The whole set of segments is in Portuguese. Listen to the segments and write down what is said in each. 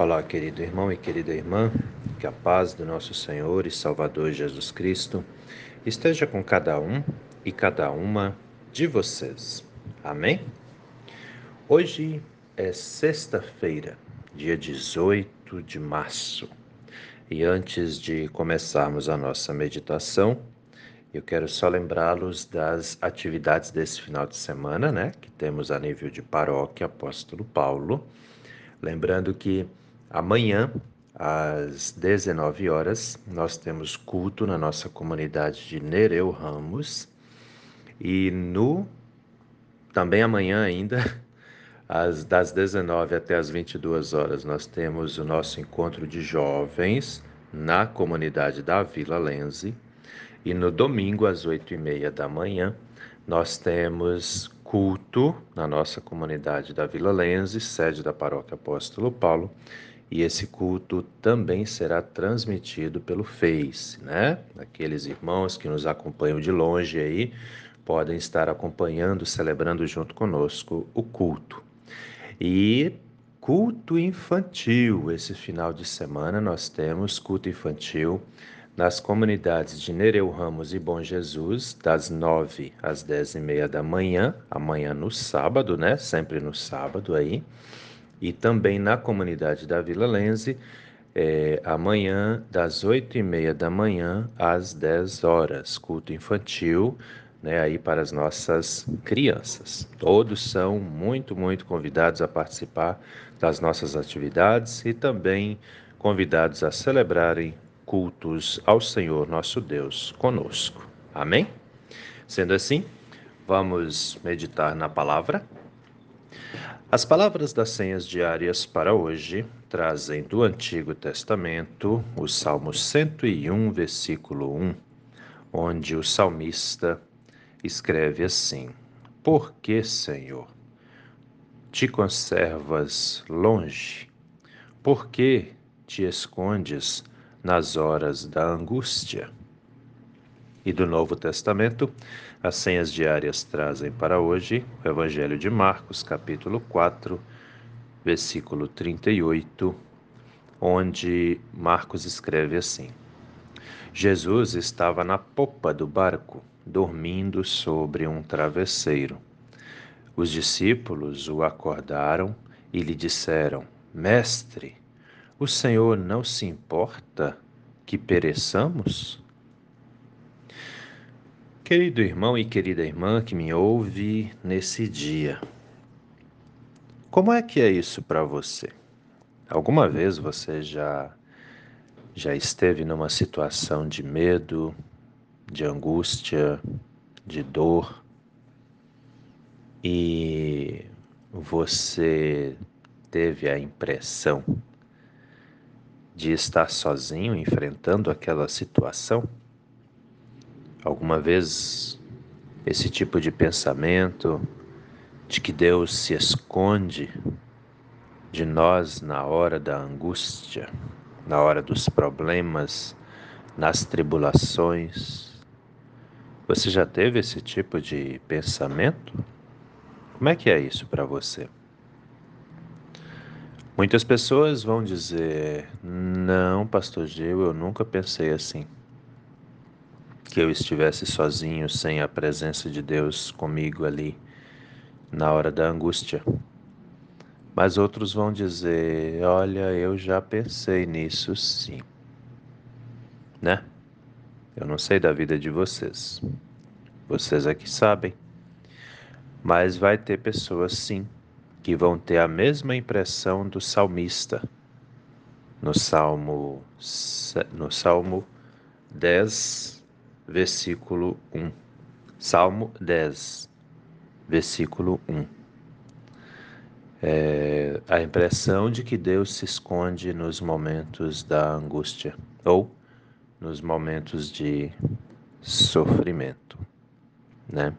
Olá, querido irmão e querida irmã, que a paz do nosso Senhor e Salvador Jesus Cristo esteja com cada um e cada uma de vocês. Amém? Hoje é sexta-feira, dia 18 de março, e antes de começarmos a nossa meditação, eu quero só lembrá-los das atividades desse final de semana, né, que temos a nível de paróquia Apóstolo Paulo. Lembrando que Amanhã, às 19 horas, nós temos culto na nossa comunidade de Nereu Ramos. E no também amanhã ainda, às, das 19 até as 22 horas, nós temos o nosso encontro de jovens na comunidade da Vila Lense. E no domingo, às 8 e meia da manhã, nós temos culto na nossa comunidade da Vila Lense, sede da Paróquia Apóstolo Paulo, e esse culto também será transmitido pelo Face, né? Aqueles irmãos que nos acompanham de longe aí podem estar acompanhando, celebrando junto conosco o culto. E culto infantil, esse final de semana nós temos culto infantil nas comunidades de Nereu Ramos e Bom Jesus, das nove às dez e meia da manhã, amanhã no sábado, né? Sempre no sábado aí e também na comunidade da Vila Lense, é, amanhã, das oito e meia da manhã às 10 horas, culto infantil, né, aí para as nossas crianças. Todos são muito, muito convidados a participar das nossas atividades e também convidados a celebrarem cultos ao Senhor nosso Deus conosco. Amém? Sendo assim, vamos meditar na palavra. As palavras das senhas diárias para hoje trazem do Antigo Testamento o Salmo 101, versículo 1, onde o salmista escreve assim: Por que, Senhor, te conservas longe? Por que te escondes nas horas da angústia? E do Novo Testamento, as senhas diárias trazem para hoje o Evangelho de Marcos, capítulo 4, versículo 38, onde Marcos escreve assim: Jesus estava na popa do barco, dormindo sobre um travesseiro. Os discípulos o acordaram e lhe disseram: Mestre, o Senhor não se importa que pereçamos? Querido irmão e querida irmã que me ouve nesse dia, como é que é isso para você? Alguma vez você já já esteve numa situação de medo, de angústia, de dor e você teve a impressão de estar sozinho enfrentando aquela situação? Alguma vez esse tipo de pensamento de que Deus se esconde de nós na hora da angústia, na hora dos problemas, nas tribulações. Você já teve esse tipo de pensamento? Como é que é isso para você? Muitas pessoas vão dizer: Não, Pastor Gil, eu nunca pensei assim que eu estivesse sozinho, sem a presença de Deus comigo ali na hora da angústia. Mas outros vão dizer: Olha, eu já pensei nisso sim. Né? Eu não sei da vida de vocês. Vocês aqui é sabem. Mas vai ter pessoas sim que vão ter a mesma impressão do salmista. No Salmo no Salmo 10, versículo 1. Salmo 10, versículo 1. É a impressão de que Deus se esconde nos momentos da angústia ou nos momentos de sofrimento, né?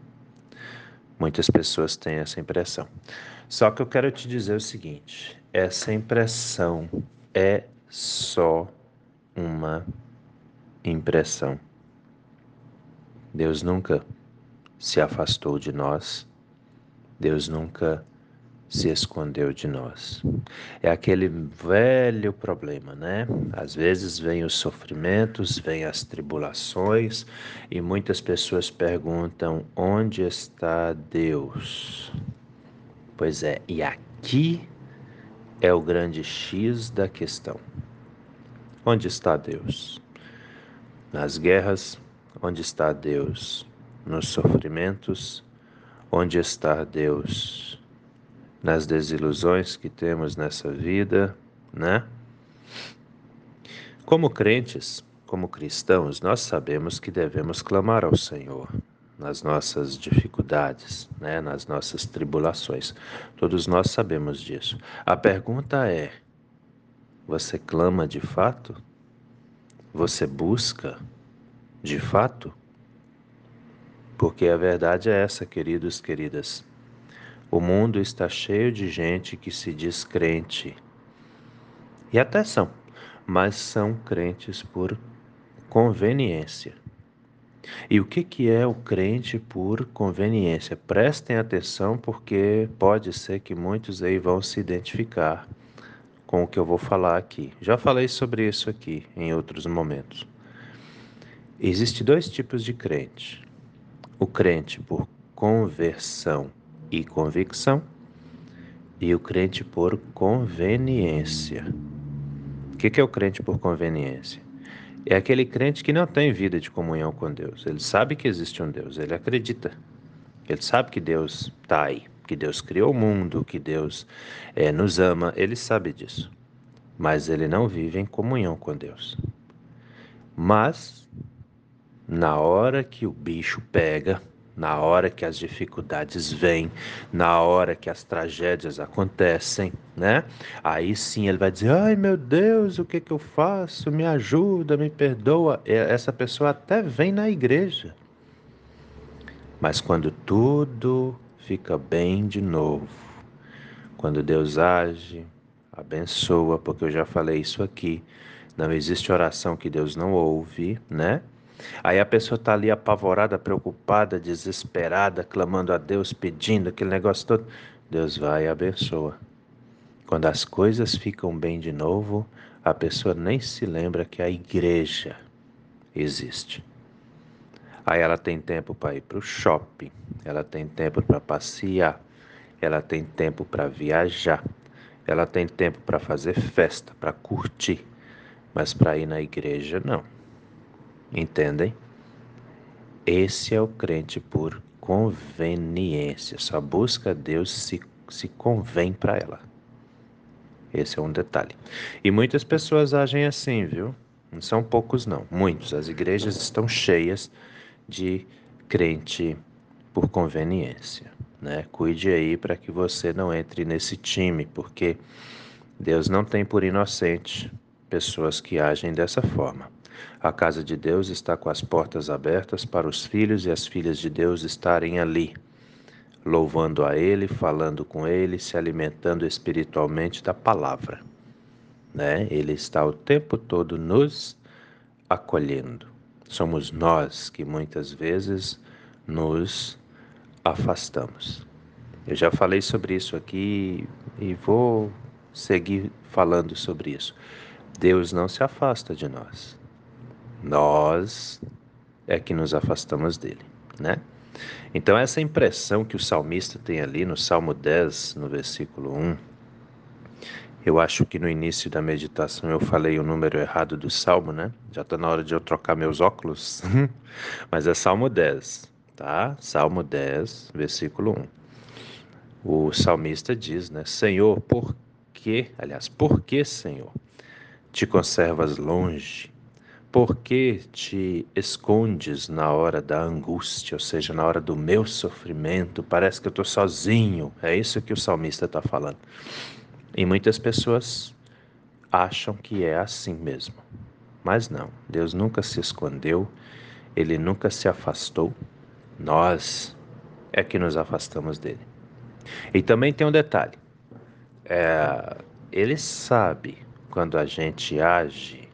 Muitas pessoas têm essa impressão. Só que eu quero te dizer o seguinte: essa impressão é só uma impressão. Deus nunca se afastou de nós, Deus nunca se escondeu de nós. É aquele velho problema, né? Às vezes vem os sofrimentos, vem as tribulações e muitas pessoas perguntam: onde está Deus? Pois é, e aqui é o grande X da questão. Onde está Deus? Nas guerras, onde está Deus? Nos sofrimentos, onde está Deus? nas desilusões que temos nessa vida, né? Como crentes, como cristãos, nós sabemos que devemos clamar ao Senhor nas nossas dificuldades, né, nas nossas tribulações. Todos nós sabemos disso. A pergunta é: você clama de fato? Você busca de fato? Porque a verdade é essa, queridos, queridas. O mundo está cheio de gente que se diz crente. E até são, mas são crentes por conveniência. E o que, que é o crente por conveniência? Prestem atenção, porque pode ser que muitos aí vão se identificar com o que eu vou falar aqui. Já falei sobre isso aqui em outros momentos. Existem dois tipos de crente: o crente por conversão e convicção, e o crente por conveniência. O que é o crente por conveniência? É aquele crente que não tem vida de comunhão com Deus. Ele sabe que existe um Deus, ele acredita. Ele sabe que Deus está aí, que Deus criou o mundo, que Deus é, nos ama. Ele sabe disso. Mas ele não vive em comunhão com Deus. Mas, na hora que o bicho pega, na hora que as dificuldades vêm, na hora que as tragédias acontecem, né? Aí sim ele vai dizer: ai meu Deus, o que, que eu faço? Me ajuda, me perdoa. Essa pessoa até vem na igreja. Mas quando tudo fica bem de novo, quando Deus age, abençoa, porque eu já falei isso aqui, não existe oração que Deus não ouve, né? Aí a pessoa está ali apavorada, preocupada, desesperada, clamando a Deus, pedindo aquele negócio todo. Deus vai e abençoa. Quando as coisas ficam bem de novo, a pessoa nem se lembra que a igreja existe. Aí ela tem tempo para ir para o shopping, ela tem tempo para passear, ela tem tempo para viajar, ela tem tempo para fazer festa, para curtir, mas para ir na igreja não. Entendem? Esse é o crente por conveniência. Só busca Deus se, se convém para ela. Esse é um detalhe. E muitas pessoas agem assim, viu? Não são poucos, não. Muitos. As igrejas estão cheias de crente por conveniência. Né? Cuide aí para que você não entre nesse time, porque Deus não tem por inocente pessoas que agem dessa forma. A casa de Deus está com as portas abertas para os filhos e as filhas de Deus estarem ali, louvando a Ele, falando com Ele, se alimentando espiritualmente da palavra. Né? Ele está o tempo todo nos acolhendo. Somos nós que muitas vezes nos afastamos. Eu já falei sobre isso aqui e vou seguir falando sobre isso. Deus não se afasta de nós. Nós é que nos afastamos dele, né? Então, essa impressão que o salmista tem ali no Salmo 10, no versículo 1, eu acho que no início da meditação eu falei o número errado do salmo, né? Já está na hora de eu trocar meus óculos. Mas é Salmo 10, tá? Salmo 10, versículo 1. O salmista diz, né? Senhor, por que, aliás, por que, Senhor, te conservas longe por que te escondes na hora da angústia, ou seja, na hora do meu sofrimento? Parece que eu estou sozinho. É isso que o salmista está falando. E muitas pessoas acham que é assim mesmo. Mas não, Deus nunca se escondeu, Ele nunca se afastou. Nós é que nos afastamos dele. E também tem um detalhe: é, Ele sabe quando a gente age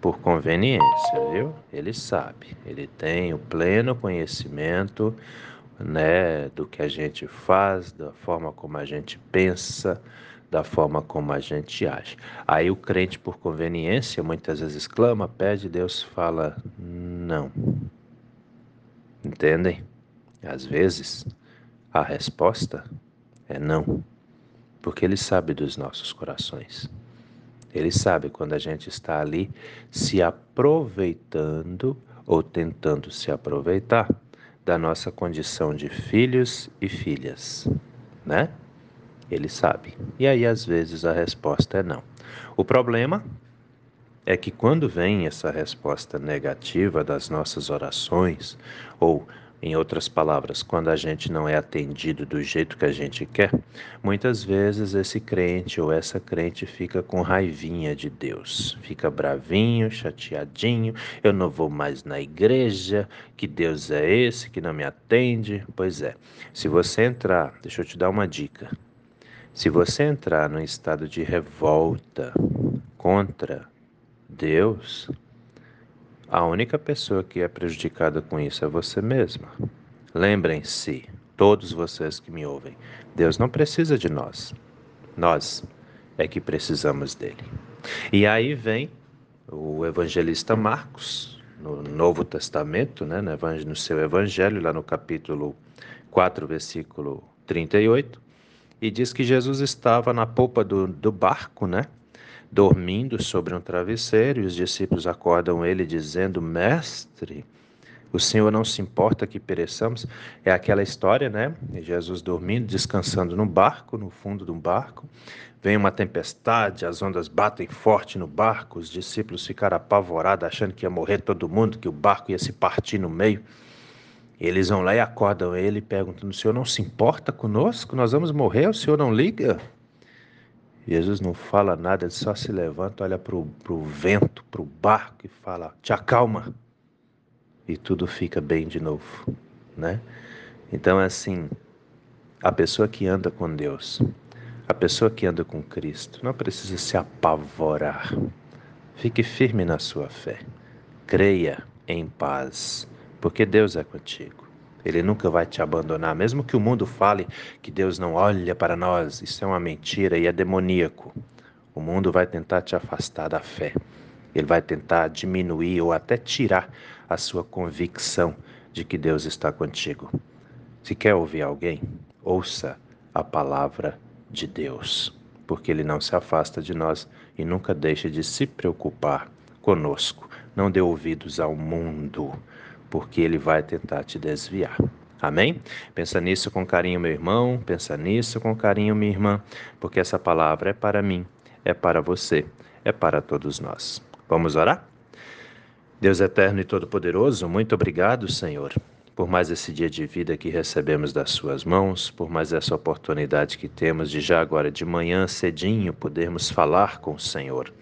por conveniência, viu? Ele sabe, ele tem o pleno conhecimento né, do que a gente faz, da forma como a gente pensa, da forma como a gente age. Aí o crente, por conveniência, muitas vezes clama, pede, Deus fala não. Entendem? Às vezes, a resposta é não, porque Ele sabe dos nossos corações. Ele sabe quando a gente está ali se aproveitando ou tentando se aproveitar da nossa condição de filhos e filhas, né? Ele sabe. E aí, às vezes, a resposta é não. O problema é que quando vem essa resposta negativa das nossas orações, ou, em outras palavras, quando a gente não é atendido do jeito que a gente quer, muitas vezes esse crente ou essa crente fica com raivinha de Deus, fica bravinho, chateadinho, eu não vou mais na igreja, que Deus é esse que não me atende. Pois é, se você entrar, deixa eu te dar uma dica. Se você entrar num estado de revolta contra Deus, a única pessoa que é prejudicada com isso é você mesma. Lembrem-se, todos vocês que me ouvem, Deus não precisa de nós. Nós é que precisamos dele. E aí vem o evangelista Marcos, no Novo Testamento, né, no seu evangelho, lá no capítulo 4, versículo 38, e diz que Jesus estava na polpa do, do barco, né? Dormindo sobre um travesseiro, e os discípulos acordam ele dizendo: Mestre, o Senhor não se importa que pereçamos. É aquela história, né? Jesus dormindo, descansando no barco, no fundo do barco. Vem uma tempestade, as ondas batem forte no barco, os discípulos ficaram apavorados, achando que ia morrer todo mundo, que o barco ia se partir no meio. Eles vão lá e acordam ele, perguntando: O senhor não se importa conosco? Nós vamos morrer, o senhor não liga? Jesus não fala nada, ele só se levanta, olha para o vento, para o barco e fala: Te acalma. E tudo fica bem de novo, né? Então, é assim, a pessoa que anda com Deus, a pessoa que anda com Cristo, não precisa se apavorar. Fique firme na sua fé. Creia em paz porque Deus é contigo. Ele nunca vai te abandonar, mesmo que o mundo fale que Deus não olha para nós. Isso é uma mentira e é demoníaco. O mundo vai tentar te afastar da fé. Ele vai tentar diminuir ou até tirar a sua convicção de que Deus está contigo. Se quer ouvir alguém, ouça a palavra de Deus, porque Ele não se afasta de nós e nunca deixa de se preocupar conosco. Não dê ouvidos ao mundo porque ele vai tentar te desviar. Amém? Pensa nisso com carinho, meu irmão, pensa nisso com carinho, minha irmã, porque essa palavra é para mim, é para você, é para todos nós. Vamos orar? Deus eterno e todo-poderoso, muito obrigado, Senhor, por mais esse dia de vida que recebemos das Suas mãos, por mais essa oportunidade que temos de já agora de manhã cedinho podermos falar com o Senhor.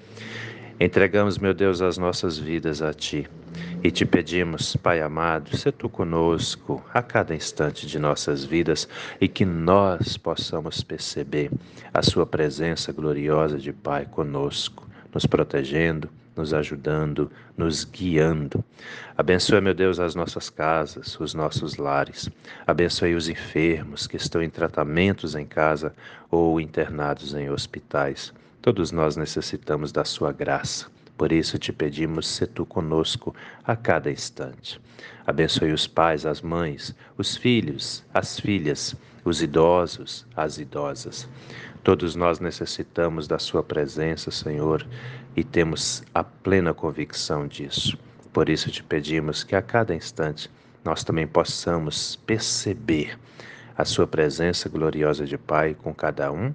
Entregamos, meu Deus, as nossas vidas a Ti e te pedimos, Pai amado, se Tu conosco a cada instante de nossas vidas e que nós possamos perceber a Sua presença gloriosa de Pai conosco, nos protegendo, nos ajudando, nos guiando. Abençoe, meu Deus, as nossas casas, os nossos lares. Abençoe os enfermos que estão em tratamentos em casa ou internados em hospitais. Todos nós necessitamos da Sua graça. Por isso te pedimos, se tu conosco a cada instante. Abençoe os pais, as mães, os filhos, as filhas, os idosos, as idosas. Todos nós necessitamos da Sua presença, Senhor, e temos a plena convicção disso. Por isso te pedimos que a cada instante nós também possamos perceber a Sua presença gloriosa de Pai com cada um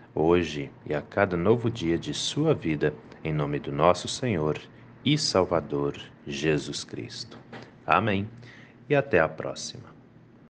hoje e a cada novo dia de sua vida, em nome do nosso Senhor e Salvador Jesus Cristo. Amém. E até a próxima.